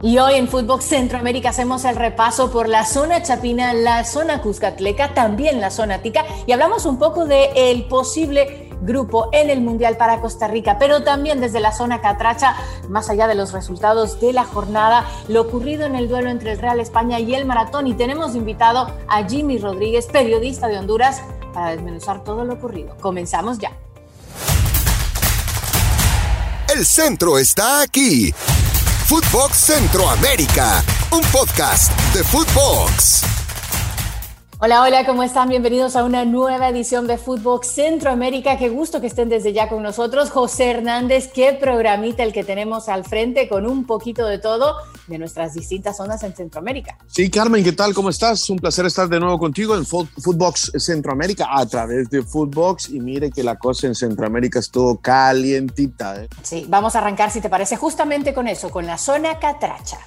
Y hoy en Fútbol Centroamérica hacemos el repaso por la zona chapina, la zona cuscatleca, también la zona tica y hablamos un poco de el posible grupo en el Mundial para Costa Rica, pero también desde la zona catracha, más allá de los resultados de la jornada, lo ocurrido en el duelo entre el Real España y el Maratón y tenemos invitado a Jimmy Rodríguez, periodista de Honduras, para desmenuzar todo lo ocurrido. Comenzamos ya. El centro está aquí Footbox Centroamérica, un podcast de Footbox. Hola, hola, ¿cómo están? Bienvenidos a una nueva edición de Footbox Centroamérica. Qué gusto que estén desde ya con nosotros. José Hernández, qué programita el que tenemos al frente con un poquito de todo de nuestras distintas zonas en Centroamérica. Sí, Carmen, ¿qué tal? ¿Cómo estás? Un placer estar de nuevo contigo en Footbox Centroamérica a través de Footbox. Y mire que la cosa en Centroamérica estuvo calientita. ¿eh? Sí, vamos a arrancar, si te parece, justamente con eso, con la zona catracha.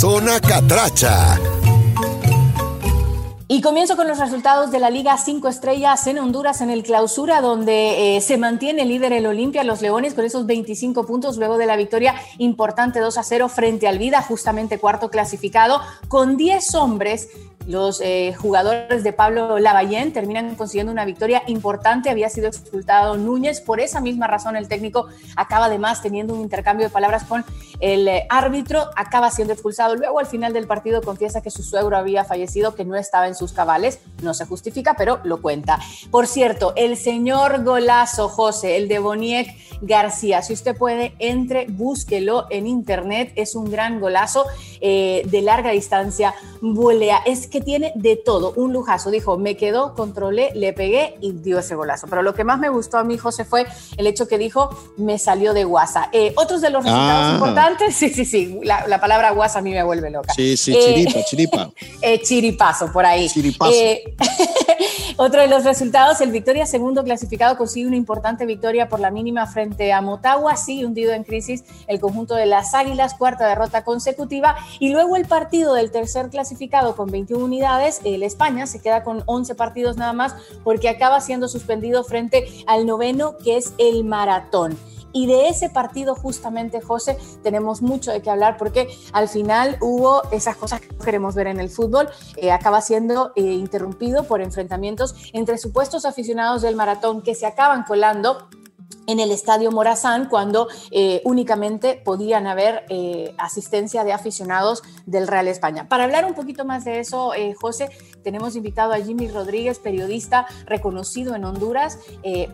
Zona catracha. Y comienzo con los resultados de la Liga 5 Estrellas en Honduras en el clausura, donde eh, se mantiene líder el Olimpia, los Leones, con esos 25 puntos luego de la victoria importante 2 a 0 frente al Vida, justamente cuarto clasificado, con 10 hombres los eh, jugadores de Pablo Lavallén terminan consiguiendo una victoria importante. Había sido expulsado Núñez. Por esa misma razón, el técnico acaba además teniendo un intercambio de palabras con el eh, árbitro. Acaba siendo expulsado. Luego, al final del partido, confiesa que su suegro había fallecido, que no estaba en sus cabales. No se justifica, pero lo cuenta. Por cierto, el señor golazo, José, el de Boniek García. Si usted puede, entre, búsquelo en internet. Es un gran golazo eh, de larga distancia. Volea. Es que tiene de todo, un lujazo. Dijo, me quedó, controlé, le pegué y dio ese golazo. Pero lo que más me gustó a mí, José, fue el hecho que dijo, me salió de guasa. Eh, otros de los resultados ah. importantes, sí, sí, sí, la, palabra guasa a mí me vuelve loca. Sí, sí, chiripa, eh, chiripa. Eh, chiripazo, por ahí. Chiripazo. otro de los resultados, el Victoria segundo clasificado consigue una importante victoria por la mínima frente a Motagua, sí, hundido en crisis el conjunto de las Águilas, cuarta derrota consecutiva, y luego el partido del tercer clasificado con 21 unidades. El España se queda con 11 partidos nada más porque acaba siendo suspendido frente al noveno, que es el maratón. Y de ese partido justamente, José, tenemos mucho de qué hablar porque al final hubo esas cosas que queremos ver en el fútbol. Eh, acaba siendo eh, interrumpido por enfrentamientos entre supuestos aficionados del maratón que se acaban colando en el Estadio Morazán cuando eh, únicamente podían haber eh, asistencia de aficionados del Real España. Para hablar un poquito más de eso, eh, José, tenemos invitado a Jimmy Rodríguez, periodista reconocido en Honduras,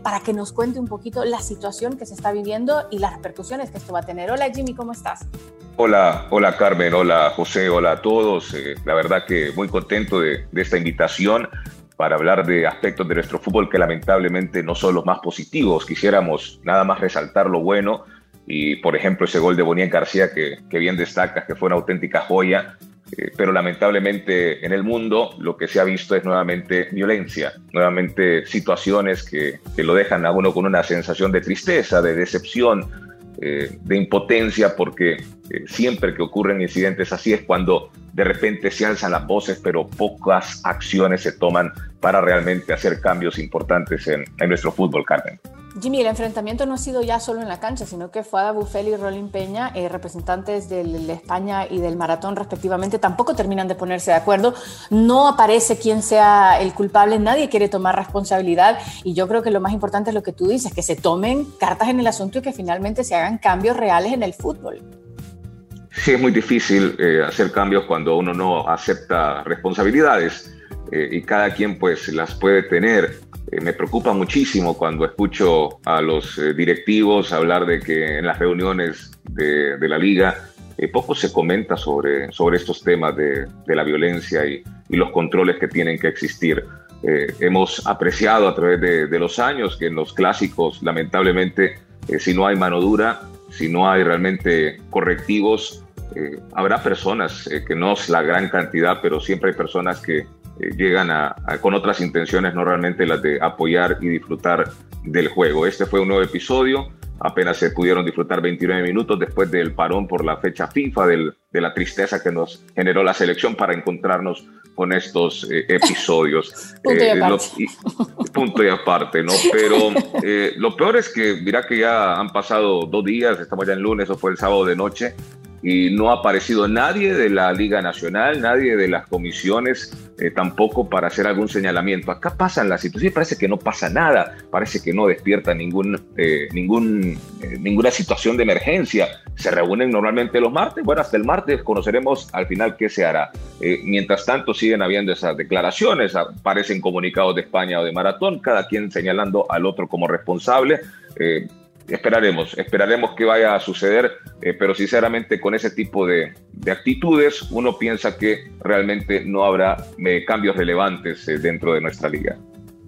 para que nos cuente un poquito la situación que se está viviendo y las repercusiones que esto va a tener. Hola Jimmy, ¿cómo estás? Hola, hola Carmen, hola José, hola a todos. la verdad que muy contento de, de esta invitación para hablar de aspectos de nuestro fútbol que lamentablemente no son los más positivos. Quisiéramos nada más resaltar lo bueno y, por ejemplo, ese gol de Bonilla García que, bien destacas, que fue una auténtica joya, eh, pero lamentablemente en el mundo lo que se ha visto es nuevamente violencia, nuevamente situaciones que, que lo dejan a uno con una sensación de tristeza, de decepción, eh, de impotencia, porque eh, siempre que ocurren incidentes así es cuando de repente se alzan las voces, pero pocas acciones se toman para realmente hacer cambios importantes en, nuestro fútbol, Carmen. Jimmy, el enfrentamiento no ha sido ya solo en la cancha, sino que fue a Bufel y Rolín Peña, eh, representantes de España y del maratón respectivamente, tampoco terminan de ponerse de acuerdo. No aparece quién sea el culpable, nadie quiere tomar responsabilidad y yo creo que lo más importante es lo que tú dices, que se tomen cartas en el asunto y que finalmente se hagan cambios reales en el fútbol. Sí, es muy difícil eh, hacer cambios cuando uno no acepta responsabilidades eh, y cada quien pues las puede tener. Eh, me preocupa muchísimo cuando escucho a los directivos hablar de que en las reuniones de, la liga poco se comenta sobre, sobre estos temas de, la violencia y, los controles que tienen que existir. hemos apreciado a través de, los años que en los clásicos, lamentablemente, si no hay mano dura, si no hay realmente correctivos, eh, habrá personas, eh, que no es la gran cantidad, pero siempre hay personas que eh, llegan a, con otras intenciones, no realmente las de apoyar y disfrutar del juego. Este fue un nuevo episodio. apenas se pudieron disfrutar 29 minutos después del parón por la fecha FIFA, del, de la tristeza que nos generó la selección para encontrarnos con estos eh, episodios. punto, y aparte. punto y aparte, ¿no? Pero lo peor es que, mira que ya han pasado dos días, estamos ya en lunes, o fue el sábado de noche, y no ha aparecido nadie de la Liga Nacional, nadie de las comisiones eh, tampoco para hacer algún señalamiento. Acá pasan las situaciones, parece que no pasa nada, parece que no despierta ningún, eh, ningún, eh, ninguna situación de emergencia. Se reúnen normalmente los martes, bueno, hasta el martes conoceremos al final qué se hará. mientras tanto siguen habiendo esas declaraciones, aparecen comunicados de España o de Maratón, cada quien señalando al otro como responsable esperaremos, esperaremos que vaya a suceder, eh, pero sinceramente con ese tipo de, actitudes uno piensa que realmente no habrá eh, cambios relevantes eh, dentro de nuestra liga.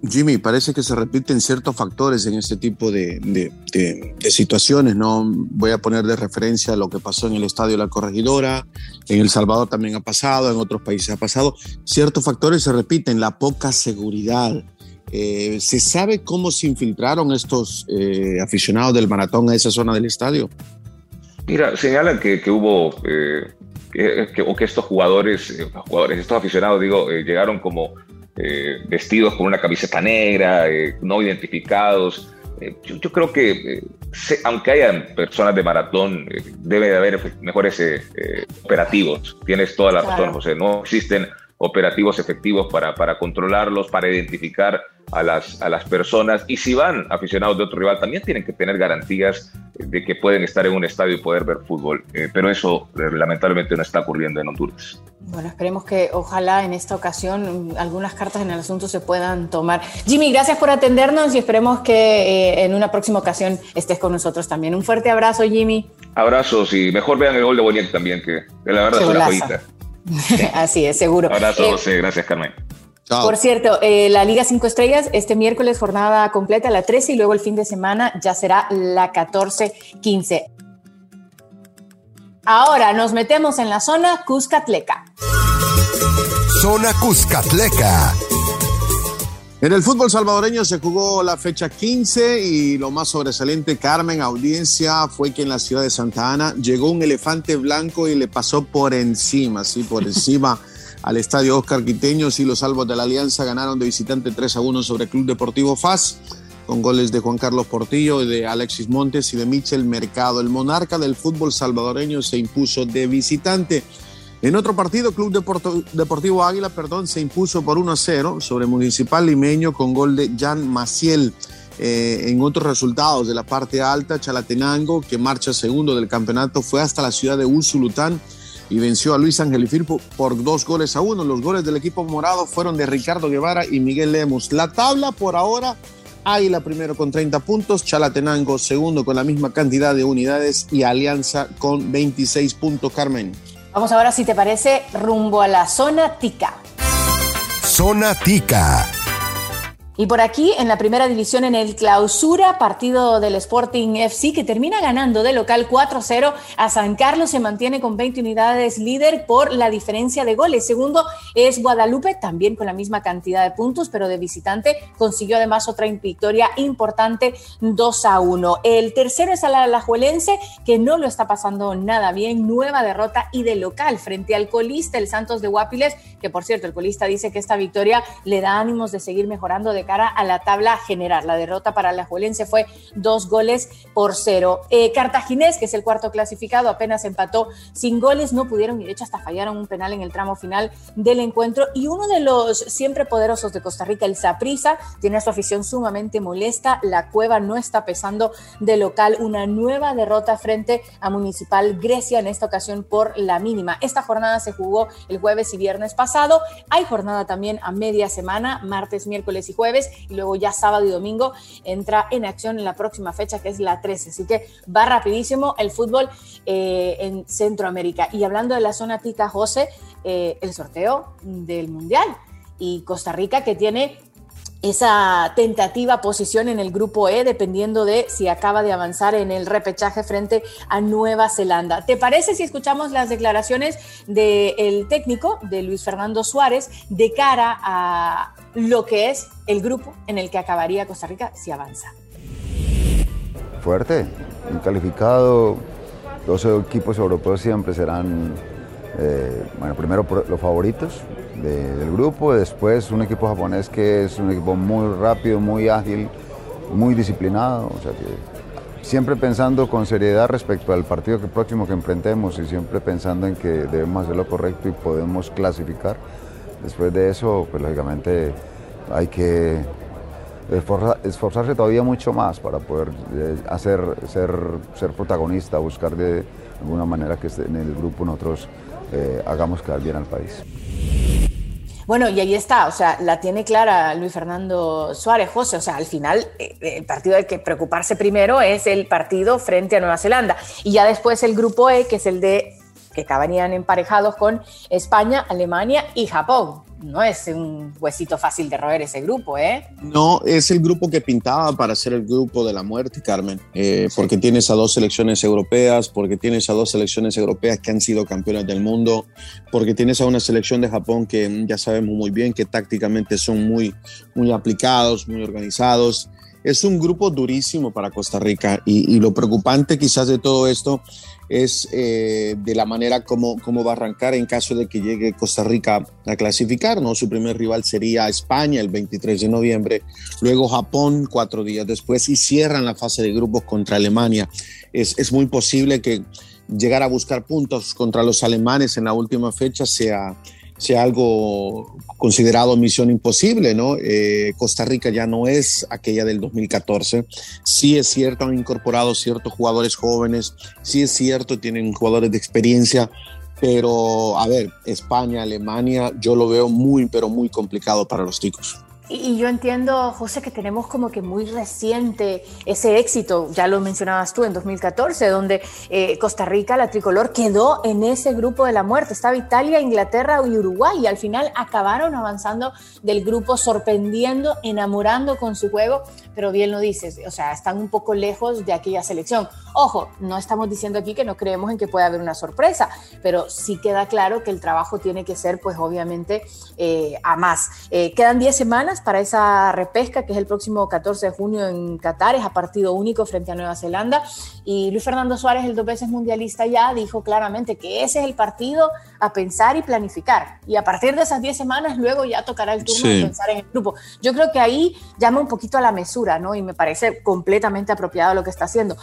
Jimmy, parece que se repiten ciertos factores en este tipo de, de, situaciones, ¿no? Voy a poner de referencia lo que pasó en el Estadio La Corregidora, en El Salvador también ha pasado, en otros países ha pasado. Ciertos factores se repiten, la poca seguridad, eh, ¿Se sabe cómo se infiltraron estos eh, aficionados del maratón a esa zona del estadio? Mira, señalan que, hubo, eh, que, o que estos jugadores, jugadores, estos aficionados, digo, llegaron como vestidos con una camiseta negra, no identificados. Yo, creo que, aunque hayan personas de maratón, debe de haber mejores operativos. Tienes toda la razón, José. No existen operativos efectivos para, para controlarlos, para identificar a las, a las personas. Y si van aficionados de otro rival, también tienen que tener garantías de que pueden estar en un estadio y poder ver fútbol. Eh, pero eso eh, lamentablemente no está ocurriendo en Honduras. Bueno, esperemos que ojalá en esta ocasión algunas cartas en el asunto se puedan tomar. Jimmy, gracias por atendernos y esperemos que eh, en una próxima ocasión estés con nosotros también. Un fuerte abrazo, Jimmy. Abrazos y mejor vean el gol de Boniek también, que, la verdad es una joyita. Así es, seguro. Abrazo, José. Gracias, Carmen. Por cierto, eh, la Liga 5 Estrellas, este miércoles jornada completa, la 13, y luego el fin de semana ya será la 14-15. Ahora nos metemos en la zona Cuscatleca. Zona Cuscatleca. En el fútbol salvadoreño se jugó la fecha 15 y lo más sobresaliente, Carmen, audiencia, fue que en la ciudad de Santa Ana llegó un elefante blanco y le pasó por encima, sí, por encima al estadio Oscar Quiteños y los salvos de la Alianza ganaron de visitante 3 a 1 sobre Club Deportivo FAS con goles de Juan Carlos Portillo, de Alexis Montes y de Michel Mercado. El monarca del fútbol salvadoreño se impuso de visitante. En otro partido, Club Deportivo Águila perdón, se impuso por 1 a 0 sobre Municipal Limeño con gol de Jan Maciel. Eh, en otros resultados de la parte alta, Chalatenango, que marcha segundo del campeonato, fue hasta la ciudad de Usulután y venció a Luis Ángel Firpo por dos goles a uno. Los goles del equipo morado fueron de Ricardo Guevara y Miguel Lemos. La tabla por ahora, Águila primero con 30 puntos, Chalatenango segundo con la misma cantidad de unidades y Alianza con 26 puntos, Carmen. Vamos ahora, si te parece, rumbo a la zona Tica. Zona Tica. Y por aquí, en la primera división, en el clausura, partido del Sporting FC, que termina ganando de local 4-0 a San Carlos, se mantiene con 20 unidades líder por la diferencia de goles. Segundo es Guadalupe, también con la misma cantidad de puntos, pero de visitante consiguió además otra victoria importante, 2-1. El tercero es Alajuelense, que no lo está pasando nada bien, nueva derrota y de local frente al colista, el Santos de Guapiles, que por cierto, el colista dice que esta victoria le da ánimos de seguir mejorando de cara a la tabla general. La derrota para la Juelense fue dos goles por cero. Eh, Cartaginés, que es el cuarto clasificado, apenas empató sin goles, no pudieron y de hecho hasta fallaron un penal en el tramo final del encuentro. Y uno de los siempre poderosos de Costa Rica, el Saprisa, tiene a su afición sumamente molesta. La cueva no está pesando de local. Una nueva derrota frente a Municipal Grecia, en esta ocasión por la mínima. Esta jornada se jugó el jueves y viernes pasado. Hay jornada también a media semana, martes, miércoles y jueves y luego ya sábado y domingo entra en acción en la próxima fecha que es la 13. Así que va rapidísimo el fútbol eh, en Centroamérica. Y hablando de la zona Tica José, eh, el sorteo del Mundial y Costa Rica que tiene esa tentativa posición en el grupo E, dependiendo de si acaba de avanzar en el repechaje frente a Nueva Zelanda. ¿Te parece si escuchamos las declaraciones del técnico, de Luis Fernando Suárez, de cara a lo que es el grupo en el que acabaría Costa Rica si avanza? fuerte, calificado. Los equipos europeos siempre serán, eh, bueno, primero los favoritos del grupo, después un equipo japonés que es un equipo muy rápido, muy ágil, muy disciplinado, o sea que siempre pensando con seriedad respecto al partido que próximo que enfrentemos y siempre pensando en que debemos hacer lo correcto y podemos clasificar. Después de eso, pues lógicamente hay que esforzarse todavía mucho más para poder eh, hacer, ser, ser protagonista, buscar de alguna manera que en el grupo nosotros eh, hagamos quedar bien al país. Bueno, y ahí está, o sea, la tiene clara Luis Fernando Suárez, José, o sea, al final eh, el partido del que preocuparse primero es el partido frente a Nueva Zelanda y ya después el grupo E, que es el de que estaban emparejados con España, Alemania y Japón no es un huesito fácil de roer ese grupo, ¿eh? No, es el grupo que pintaba para ser el grupo de la muerte, Carmen, eh, porque tienes a dos selecciones europeas, porque tienes a dos selecciones europeas que han sido campeonas del mundo, porque tienes a una selección de Japón que ya sabemos muy bien que tácticamente son muy, muy aplicados, muy organizados. Es un grupo durísimo para Costa Rica y, lo preocupante quizás de todo esto es eh, de la manera como, como va a arrancar en caso de que llegue Costa Rica a clasificar, ¿no? Su primer rival sería España el 23 de noviembre, luego Japón cuatro días después y cierran la fase de grupos contra Alemania. Es, es muy posible que llegar a buscar puntos contra los alemanes en la última fecha sea sea algo considerado misión imposible, ¿no? Eh, Costa Rica ya no es aquella del 2014. Sí es cierto, han incorporado ciertos jugadores jóvenes, sí es cierto, tienen jugadores de experiencia, pero a ver, España, Alemania, yo lo veo muy, pero muy complicado para los ticos. Y, yo entiendo, José, que tenemos como que muy reciente ese éxito, ya lo mencionabas tú, en 2014, donde eh, Costa Rica, la tricolor, quedó en ese grupo de la muerte. Estaba Italia, Inglaterra y Uruguay, y al final acabaron avanzando del grupo, sorprendiendo, enamorando con su juego, pero bien lo dices, o sea, están un poco lejos de aquella selección. Ojo, no estamos diciendo aquí que no creemos en que pueda haber una sorpresa, pero sí queda claro que el trabajo tiene que ser, pues obviamente, eh, a más. Eh, quedan 10 semanas para esa repesca que es el próximo 14 de junio en Qatar, es a partido único frente a Nueva Zelanda. Y Luis Fernando Suárez, el dos veces mundialista ya, dijo claramente que ese es el partido a pensar y planificar. Y a partir de esas 10 semanas, luego ya tocará el turno de pensar en el grupo. Yo creo que ahí llama un poquito a la mesura, ¿no? Y me parece completamente apropiado lo que está haciendo.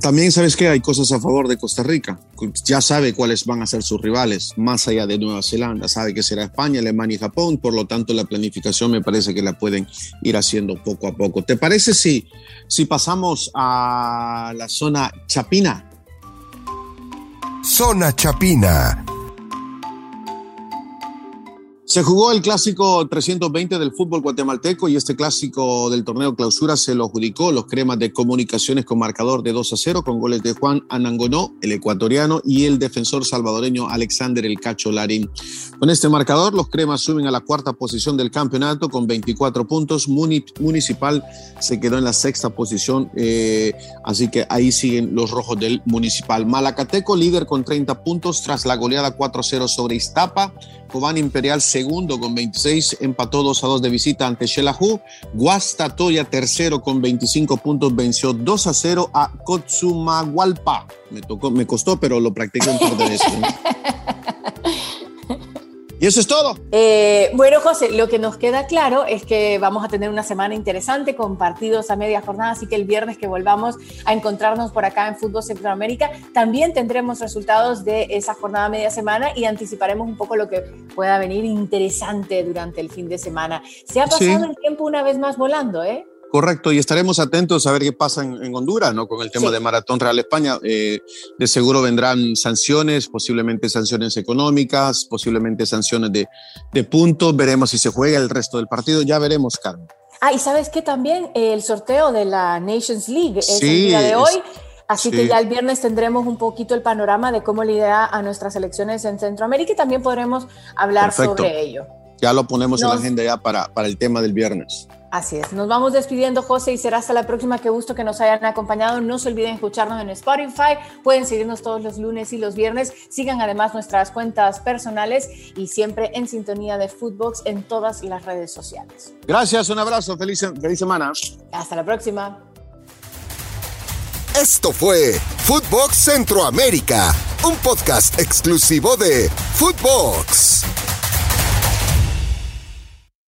También sabes que hay cosas a favor de Costa Rica. Ya sabe cuáles van a ser sus rivales, más allá de Nueva Zelanda. Sabe que será España, Alemania y Japón. Por lo tanto, la planificación me parece que la pueden ir haciendo poco a poco. ¿Te parece si, si pasamos a la zona Chapina? Zona Chapina se jugó el clásico 320 del fútbol guatemalteco y este clásico del torneo clausura se lo adjudicó los cremas de comunicaciones con marcador de 2 a 0 con goles de Juan Anangonó, el ecuatoriano, y el defensor salvadoreño Alexander El Cacho Larín. Con este marcador, los cremas suben a la cuarta posición del campeonato con 24 puntos. Municipal se quedó en la sexta posición, eh, así que ahí siguen los rojos del Municipal. Malacateco, líder con 30 puntos tras la goleada 4 a 0 sobre Iztapa. Cobán Imperial segundo con 26, empató 2 a 2 de visita ante Shelahu. Guastatoya tercero con 25 puntos, venció 2 a 0 a Kotsumagualpa. Me, tocó, me costó, pero lo practiqué un par de. Y eso es todo. Eh, bueno, José, lo que nos queda claro es que vamos a tener una semana interesante con partidos a media jornada, así que el viernes que volvamos a encontrarnos por acá en Fútbol Centroamérica, también tendremos resultados de esa jornada media semana y anticiparemos un poco lo que pueda venir interesante durante el fin de semana. Se ha pasado el tiempo una vez más volando, ¿eh? Correcto, y estaremos atentos a ver qué pasa en, Honduras, ¿no? Con el tema de Maratón Real España. Eh, de seguro vendrán sanciones, posiblemente sanciones económicas, posiblemente sanciones de, de puntos. Veremos si se juega el resto del partido. Ya veremos, Carmen. Ah, y sabes que también el sorteo de la Nations League es el día de hoy. Así que ya el viernes tendremos un poquito el panorama de cómo lidera a nuestras elecciones en Centroamérica y también podremos hablar sobre ello. Ya lo ponemos en la agenda ya para, para el tema del viernes. Así es, nos vamos despidiendo José y será hasta la próxima, qué gusto que nos hayan acompañado, no se olviden escucharnos en Spotify, pueden seguirnos todos los lunes y los viernes, sigan además nuestras cuentas personales y siempre en sintonía de Footbox en todas las redes sociales. Gracias, un abrazo, feliz, feliz semana. Hasta la próxima. Esto fue Footbox Centroamérica, un podcast exclusivo de Footbox.